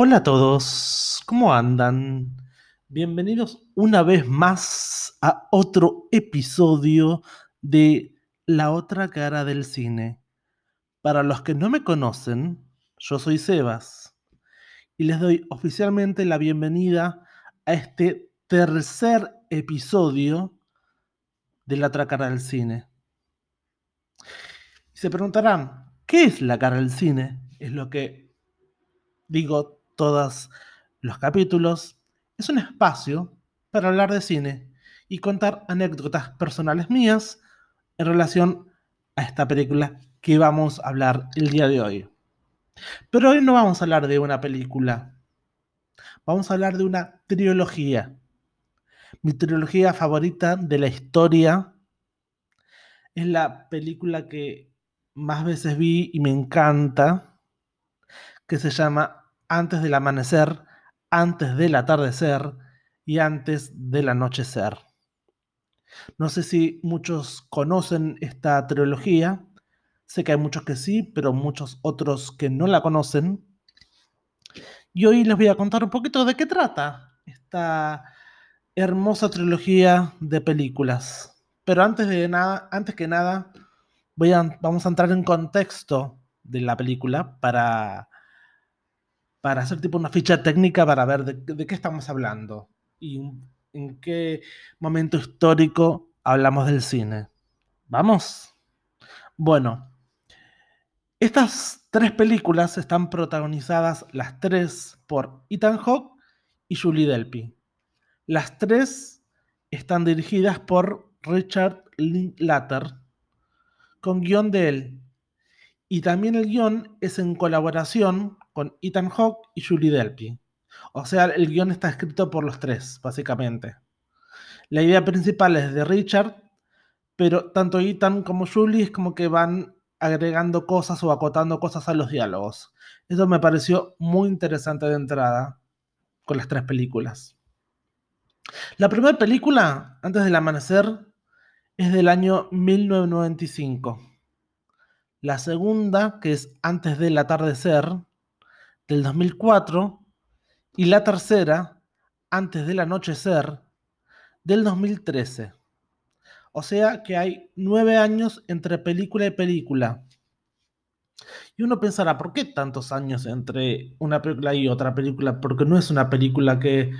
Hola a todos, ¿cómo andan? Bienvenidos una vez más a otro episodio de La otra cara del cine. Para los que no me conocen, yo soy Sebas y les doy oficialmente la bienvenida a este tercer episodio de La otra cara del cine. Se preguntarán, ¿qué es la cara del cine? Es lo que digo todos los capítulos, es un espacio para hablar de cine y contar anécdotas personales mías en relación a esta película que vamos a hablar el día de hoy. Pero hoy no vamos a hablar de una película, vamos a hablar de una trilogía. Mi trilogía favorita de la historia es la película que más veces vi y me encanta, que se llama antes del amanecer, antes del atardecer y antes del anochecer. No sé si muchos conocen esta trilogía, sé que hay muchos que sí, pero muchos otros que no la conocen. Y hoy les voy a contar un poquito de qué trata esta hermosa trilogía de películas. Pero antes de nada, antes que nada, vamos a entrar en contexto de la película para para hacer tipo una ficha técnica para ver de, qué estamos hablando y en qué momento histórico hablamos del cine. ¿Vamos? Bueno, estas tres películas están protagonizadas las tres por Ethan Hawke y Julie Delpy. Las tres están dirigidas por Richard Linklater, con guion de él. Y también el guion es en colaboración con Ethan Hawke y Julie Delpy. O sea, el guion está escrito por los tres, básicamente. La idea principal es de Richard, pero tanto Ethan como Julie es como que van agregando cosas o acotando cosas a los diálogos. Eso me pareció muy interesante de entrada con las tres películas. La primera película, Antes del Amanecer, es del año 1995. La segunda, que es Antes del Atardecer, del 2004 y la tercera, Antes del Anochecer, del 2013. O sea que hay nueve años entre película y película. Y uno pensará, ¿por qué tantos años entre una película y otra película? Porque no es una película que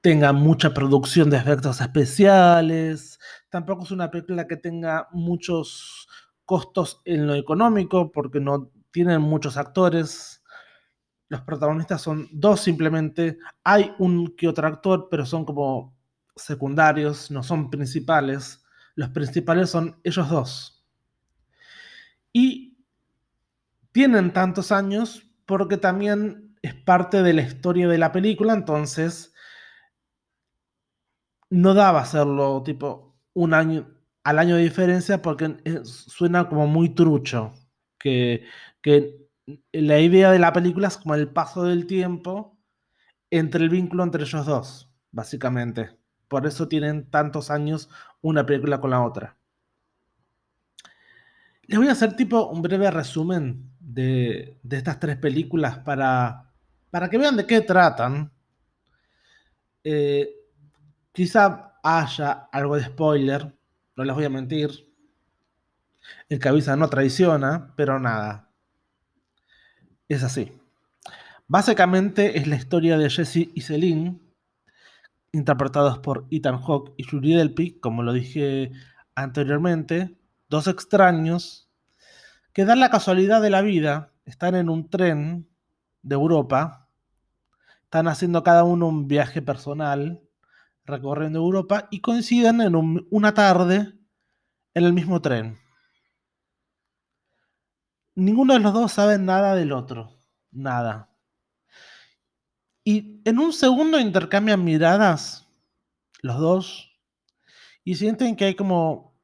tenga mucha producción de efectos especiales, tampoco es una película que tenga muchos costos en lo económico, porque no tienen muchos actores, los protagonistas son dos simplemente. Hay un que otro actor, pero son como secundarios, no son principales. Los principales son ellos dos. Y tienen tantos años porque también es parte de la historia de la película, entonces no daba hacerlo tipo un año al año de diferencia porque suena como muy trucho que, que la idea de la película es como el paso del tiempo entre el vínculo entre ellos dos, básicamente. Por eso tienen tantos años una película con la otra. Les voy a hacer tipo un breve resumen de, estas tres películas para, para que vean de qué tratan. Eh, quizá haya algo de spoiler, no les voy a mentir. El que avisa no traiciona, pero nada, es así. Básicamente es la historia de Jesse y Celine, interpretados por Ethan Hawke y Julie Delpy, como lo dije anteriormente, dos extraños que dan la casualidad de la vida, están en un tren de Europa, están haciendo cada uno un viaje personal, recorriendo Europa y coinciden en una tarde en el mismo tren. Ninguno de los dos sabe nada del otro. Nada. Y en un segundo intercambian miradas, los dos, y sienten que hay como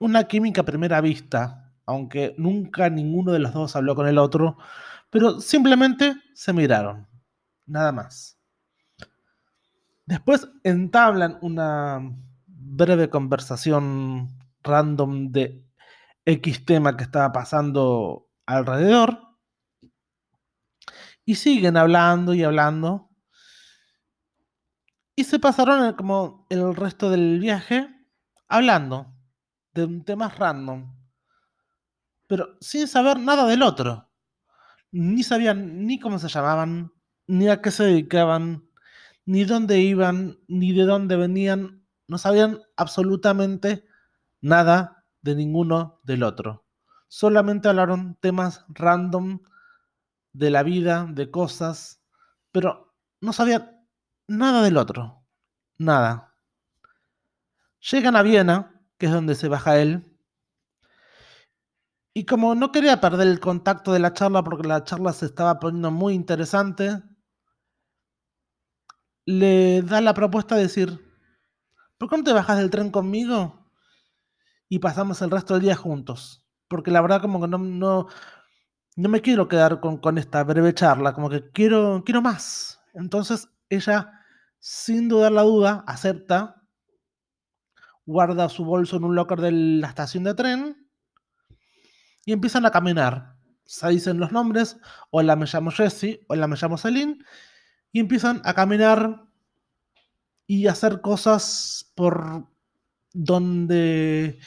una química a primera vista, aunque nunca ninguno de los dos habló con el otro, pero simplemente se miraron, nada más. Después entablan una breve conversación random de X tema que estaba pasando alrededor. Y siguen hablando y hablando. Y se pasaron como el resto del viaje hablando de temas random. Pero sin saber nada del otro. Ni sabían ni cómo se llamaban, ni a qué se dedicaban, ni dónde iban, ni de dónde venían. No sabían absolutamente nada de ninguno del otro. Solamente hablaron temas random de la vida, de cosas, pero no sabían nada del otro. Nada. Llegan a Viena, que es donde se baja él, y como no quería perder el contacto de la charla porque la charla se estaba poniendo muy interesante, le da la propuesta de decir, ¿por qué no te bajas del tren conmigo? Y pasamos el resto del día juntos. Porque la verdad como que no, no, no me quiero quedar con, con, esta breve charla, como que quiero, quiero más. Entonces ella, sin dudar la duda, acepta, guarda su bolso en un locker de la estación de tren y empiezan a caminar. Se dicen los nombres, hola me llamo Jesse, hola me llamo Celine, y empiezan a caminar y hacer cosas por donde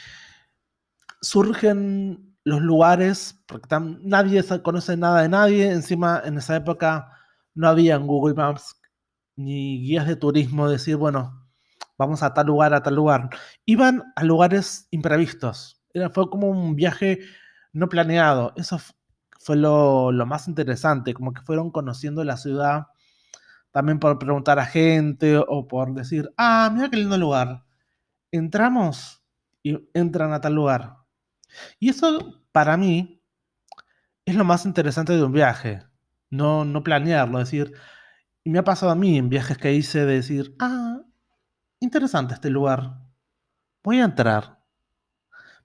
surgen los lugares, porque nadie conoce nada de nadie, encima en esa época no había Google Maps ni guías de turismo decir, bueno, vamos a tal lugar, a tal lugar. Iban a lugares imprevistos. Era, fue como un viaje no planeado. Eso fue lo, más interesante, como que fueron conociendo la ciudad también por preguntar a gente o por decir, ah, mira qué lindo lugar. Entramos y entran a tal lugar. Y eso para mí es lo más interesante de un viaje, no, no planearlo, decir, y me ha pasado a mí en viajes que hice de decir, ah, interesante este lugar, voy a entrar.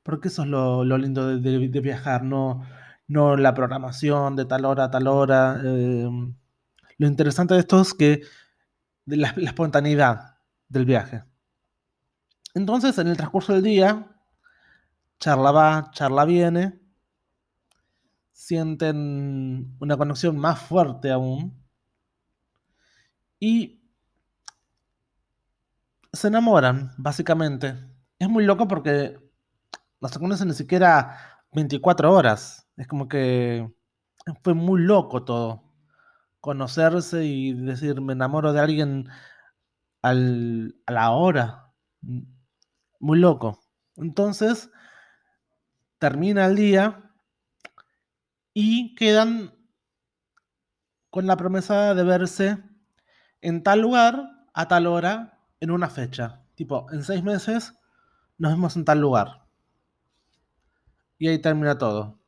Porque eso es lo, lindo de, viajar, no, no la programación de tal hora a tal hora. Em, lo interesante de esto es que de la, espontaneidad del viaje. Entonces, en el transcurso del día, charla va, charla viene, sienten una conexión más fuerte aún y se enamoran, básicamente. Es muy loco porque no se conocen ni siquiera 24 horas. Es como que fue muy loco todo. Conocerse y decir, me enamoro de alguien a la hora. Muy loco. Entonces, termina el día y quedan con la promesa de verse en tal lugar, a tal hora, en una fecha. Tipo, en seis meses nos vemos en tal lugar. Y ahí termina todo.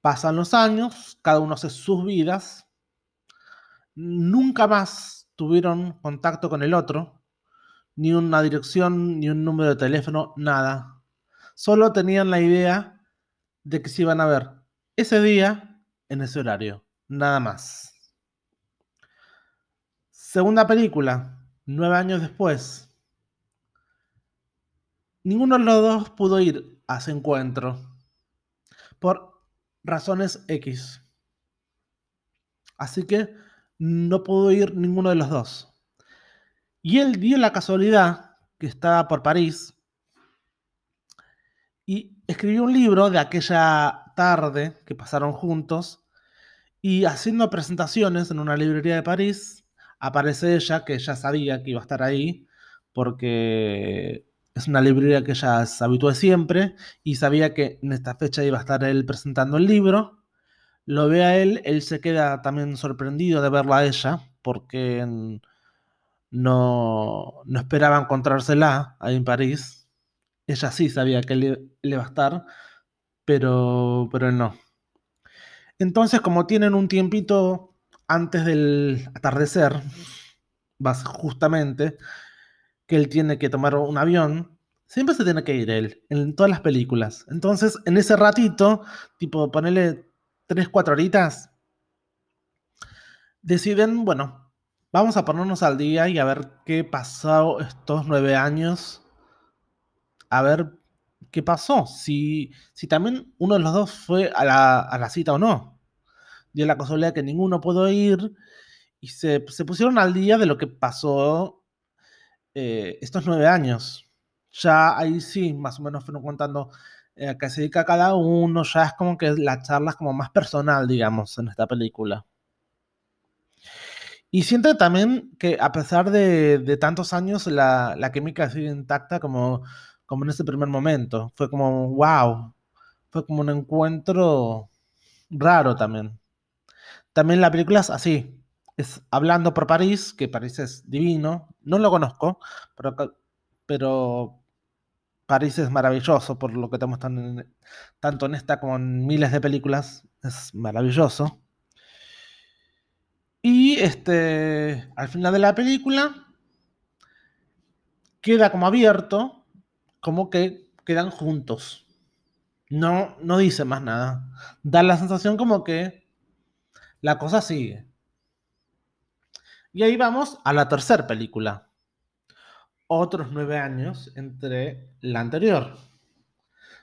Pasan los años, cada uno hace sus vidas. Nunca más tuvieron contacto con el otro, ni una dirección, ni un número de teléfono, nada. Solo tenían la idea de que se iban a ver ese día en ese horario, nada más. Segunda película, nueve años después, Ninguno de los dos pudo ir a ese encuentro por razones X. Así que no pudo ir ninguno de los dos. Y él dio la casualidad que estaba por París y escribió un libro de aquella tarde que pasaron juntos y haciendo presentaciones en una librería de París, aparece ella que ya sabía que iba a estar ahí porque es una librería que ella se habitúa siempre y sabía que en esta fecha iba a estar él presentando el libro. Lo ve a él, él se queda también sorprendido de verla a ella porque no, no esperaba encontrársela ahí en París. Ella sí sabía que él, iba a estar, pero, pero él no. Entonces, como tienen un tiempito antes del atardecer, justamente, que él tiene que tomar un avión, siempre se tiene que ir él, en todas las películas. Entonces, en ese ratito, tipo, ponerle 3, 4 horitas, deciden, bueno, vamos a ponernos al día y a ver qué pasó estos nueve años. A ver qué pasó. Si, si también uno de los dos fue a la, a la cita o no. dio la casualidad que ninguno pudo ir y se, pusieron al día de lo que pasó eh, estos nueve años. Ya ahí sí, más o menos fueron contando eh, a qué se dedica cada uno, ya es como que la charla es como más personal, digamos, en esta película. Y siento también que a pesar de, tantos años, la, química sigue intacta como, en ese primer momento. Fue como, wow, fue como un encuentro raro también. También la película es así, es hablando por París, que París es divino, no lo conozco, pero, pero París es maravilloso por lo que te muestran tanto en esta como en miles de películas, es maravilloso. Y este, al final de la película queda como abierto, como que quedan juntos. No, no dice más nada. Da la sensación como que la cosa sigue. Y ahí vamos a la tercera película. Otros nueve años entre la anterior.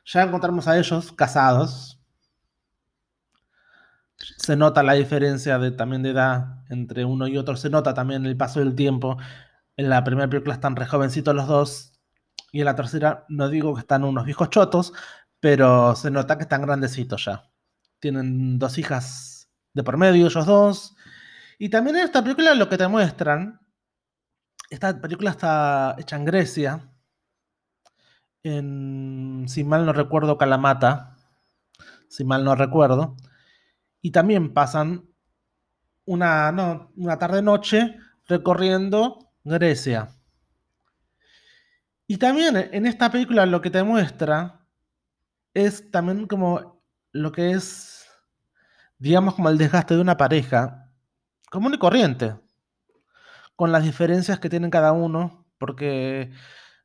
Ya encontramos a ellos casados, se nota la diferencia de, también de edad entre uno y otro, se nota también el paso del tiempo. En la primera película están re jovencitos los dos, y en la tercera no digo que están unos viejos chotos, pero se nota que están grandecitos ya. Tienen dos hijas de por medio, ellos dos. Y también en esta película lo que te muestran, esta película está hecha en Grecia, en, si mal no recuerdo, Calamata, si mal no recuerdo y también pasan una, una tarde-noche recorriendo Grecia. Y también en esta película lo que te muestra es también como lo que es, digamos, como el desgaste de una pareja común y corriente, con las diferencias que tienen cada uno, porque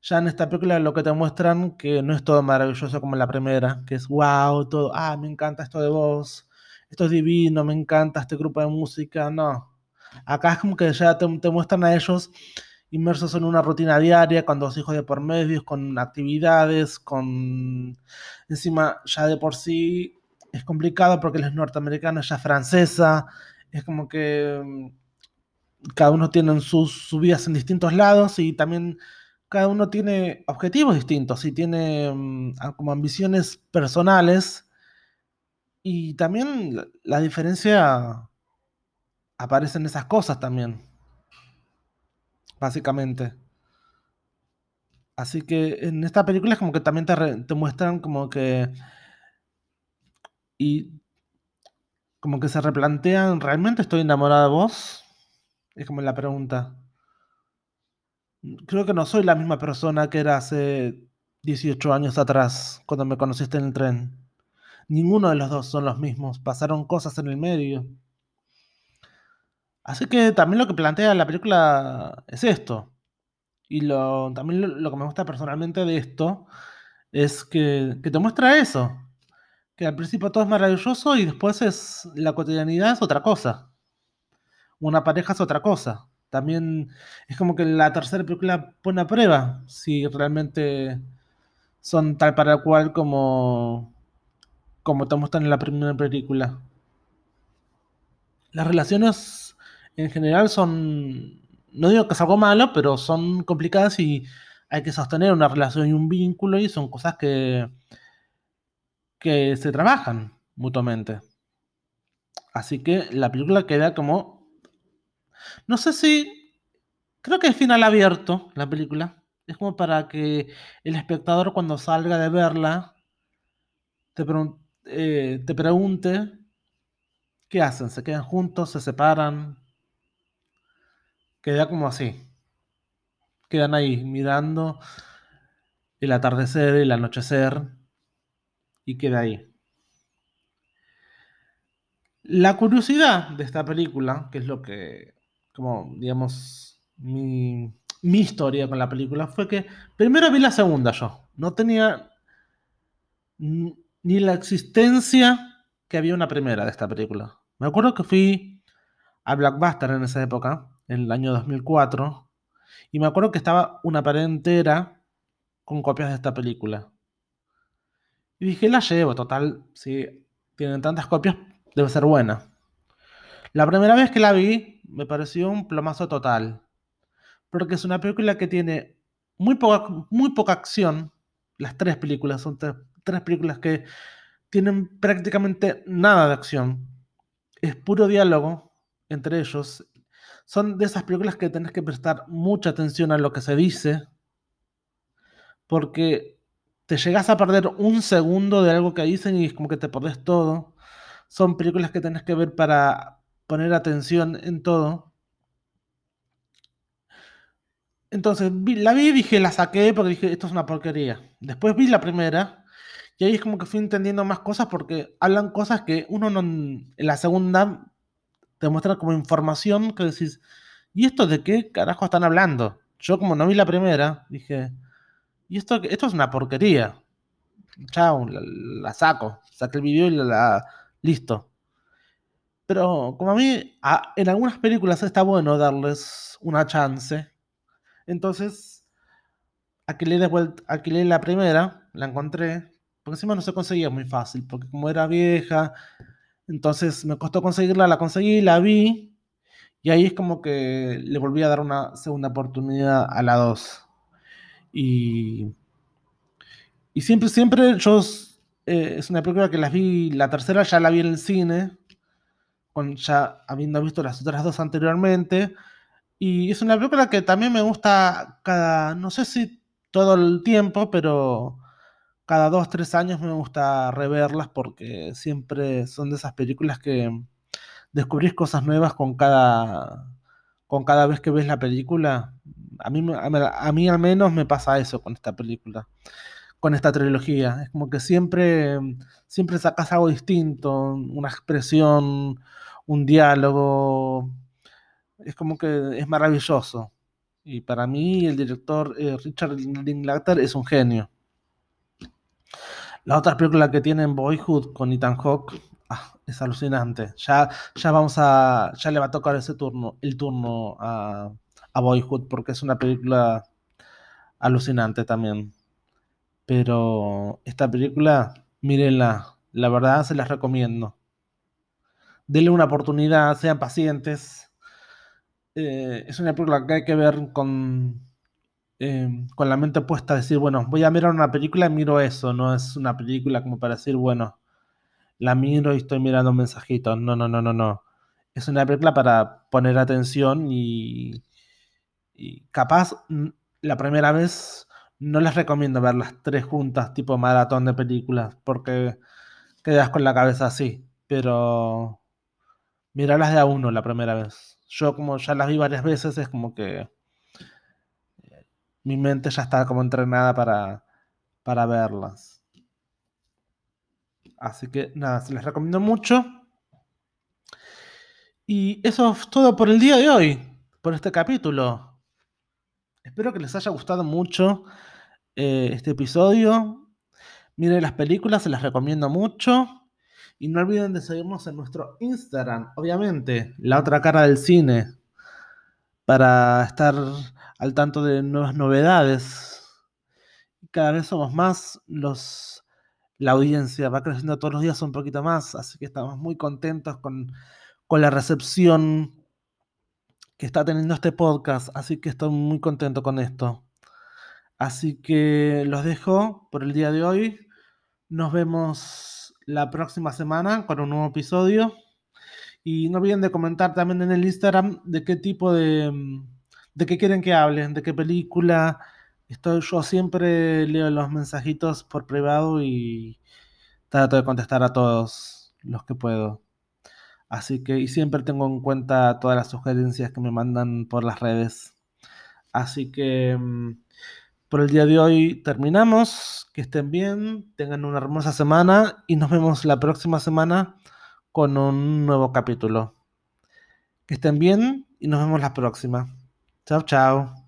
ya en esta película lo que te muestran que no es todo maravilloso como la primera, que es wow, todo, ah, me encanta esto de vos, esto es divino, me encanta este grupo de música. No. Acá es como que ya te, muestran a ellos inmersos en una rutina diaria, con dos hijos de por medio, con actividades, con... Encima, ya de por sí es complicado porque él es norteamericano, ella es francesa, es como que mm, cada uno tiene sus, vidas en distintos lados y también cada uno tiene objetivos distintos y tiene mm, como ambiciones personales y también la, diferencia aparece en esas cosas también. Básicamente. Así que en esta película es como que también te, muestran como que. Y. Como que se replantean, ¿realmente estoy enamorada de vos? Es como la pregunta. Creo que no soy la misma persona que era hace 18 años atrás, cuando me conociste en el tren. Ninguno de los dos son los mismos. Pasaron cosas en el medio. Así que también lo que plantea la película es esto. Y lo, también lo, que me gusta personalmente de esto es que, te muestra eso. Que al principio todo es maravilloso y después es la cotidianidad es otra cosa. Una pareja es otra cosa. También es como que la tercera película pone a prueba si realmente son tal para cual como como te muestran en la primera película. Las relaciones en general son, no digo que es algo malo, pero son complicadas y hay que sostener una relación y un vínculo y son cosas que, que se trabajan mutuamente. Así que la película queda como, no sé si, creo que es final abierto la película. Es como para que el espectador cuando salga de verla te, pregunte eh, te pregunte, ¿qué hacen? ¿Se quedan juntos? ¿Se separan? Queda como así. Quedan ahí mirando el atardecer, el anochecer, y queda ahí. La curiosidad de esta película, que es lo que, como digamos, mi, mi historia con la película, fue que primero vi la segunda yo. No tenía ni la existencia que había una primera de esta película. Me acuerdo que fui a Blackbuster en esa época, en el año 2004, y me acuerdo que estaba una pared entera con copias de esta película. Y dije, la llevo, total, si tienen tantas copias, debe ser buena. La primera vez que la vi me pareció un plomazo total, porque es una película que tiene muy poca, muy poca acción. Las tres películas son tres, tres películas que tienen prácticamente nada de acción. Es puro diálogo entre ellos. Son de esas películas que tenés que prestar mucha atención a lo que se dice, porque te llegas a perder un segundo de algo que dicen y es como que te perdés todo. Son películas que tenés que ver para poner atención en todo. Entonces la vi y dije, la saqué porque dije, esto es una porquería. Después vi la primera y ahí es como que fui entendiendo más cosas porque hablan cosas que uno no, en la segunda te muestra como información que decís, ¿y esto de qué carajo están hablando? Yo como no vi la primera, dije, ¿y esto, esto es una porquería? Chao, la, saco, saqué el video y la, listo. Pero como a mí, en algunas películas está bueno darles una chance. Entonces, aquí le, leí la primera, la encontré, porque encima no se conseguía muy fácil, porque como era vieja, entonces me costó conseguirla, la conseguí, la vi, y ahí es como que le volví a dar una segunda oportunidad a la 2. Y, y siempre, siempre yo, eh, es una película que las vi, la tercera ya la vi en el cine, con, ya habiendo visto las otras dos anteriormente, y es una película que también me gusta cada, no sé si todo el tiempo, pero cada dos, tres años me gusta reverlas porque siempre son de esas películas que descubrís cosas nuevas con cada, con cada vez que ves la película. A mí, a mí al menos me pasa eso con esta película, con esta trilogía. Es como que siempre, siempre sacas algo distinto, una expresión, un diálogo. Es como que es maravilloso. Y para mí el director eh, Richard Linklater es un genio. La otra película que tienen Boyhood con Ethan Hawke ah, es alucinante. Ya, ya vamos a. Ya le va a tocar ese turno, el turno a, Boyhood, porque es una película alucinante también. Pero esta película, mírenla. La verdad se las recomiendo. Denle una oportunidad, sean pacientes. Eh, es una película que hay que ver con, Em, con la mente puesta a decir, bueno, voy a mirar una película y miro eso, no es una película como para decir, bueno, la miro y estoy mirando mensajitos. No, no, no, no, no. Es una película para poner atención y, y capaz la primera vez no les recomiendo ver las tres juntas, tipo maratón de películas, porque quedas con la cabeza así, pero mirarlas de a uno la primera vez. Yo como ya las vi varias veces, es como que mi mente ya está como entrenada para, para verlas. Así que nada, se les recomiendo mucho. Y eso es todo por el día de hoy, por este capítulo. Espero que les haya gustado mucho eh, este episodio. Miren las películas, se las recomiendo mucho. Y no olviden de seguirnos en nuestro Instagram, obviamente, la otra cara del cine, para estar al tanto de nuevas novedades. Cada vez somos más, los, la audiencia va creciendo todos los días un poquito más, así que estamos muy contentos con, con la recepción que está teniendo este podcast, así que estoy muy contento con esto. Así que los dejo por el día de hoy. Nos vemos la próxima semana con un nuevo episodio. Y no olviden de comentar también en el Instagram de qué tipo de de qué quieren que hablen, de qué película. Estoy, yo siempre leo los mensajitos por privado y trato de contestar a todos los que puedo. Así que, y siempre tengo en cuenta todas las sugerencias que me mandan por las redes. Así que, mm, por el día de hoy terminamos. Que estén bien, tengan una hermosa semana y nos vemos la próxima semana con un nuevo capítulo. Que estén bien y nos vemos la próxima. Chao, chao.